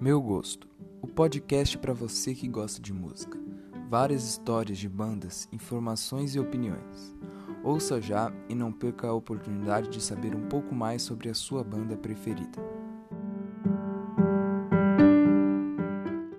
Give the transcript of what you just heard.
Meu Gosto, o podcast para você que gosta de música. Várias histórias de bandas, informações e opiniões. Ouça já e não perca a oportunidade de saber um pouco mais sobre a sua banda preferida.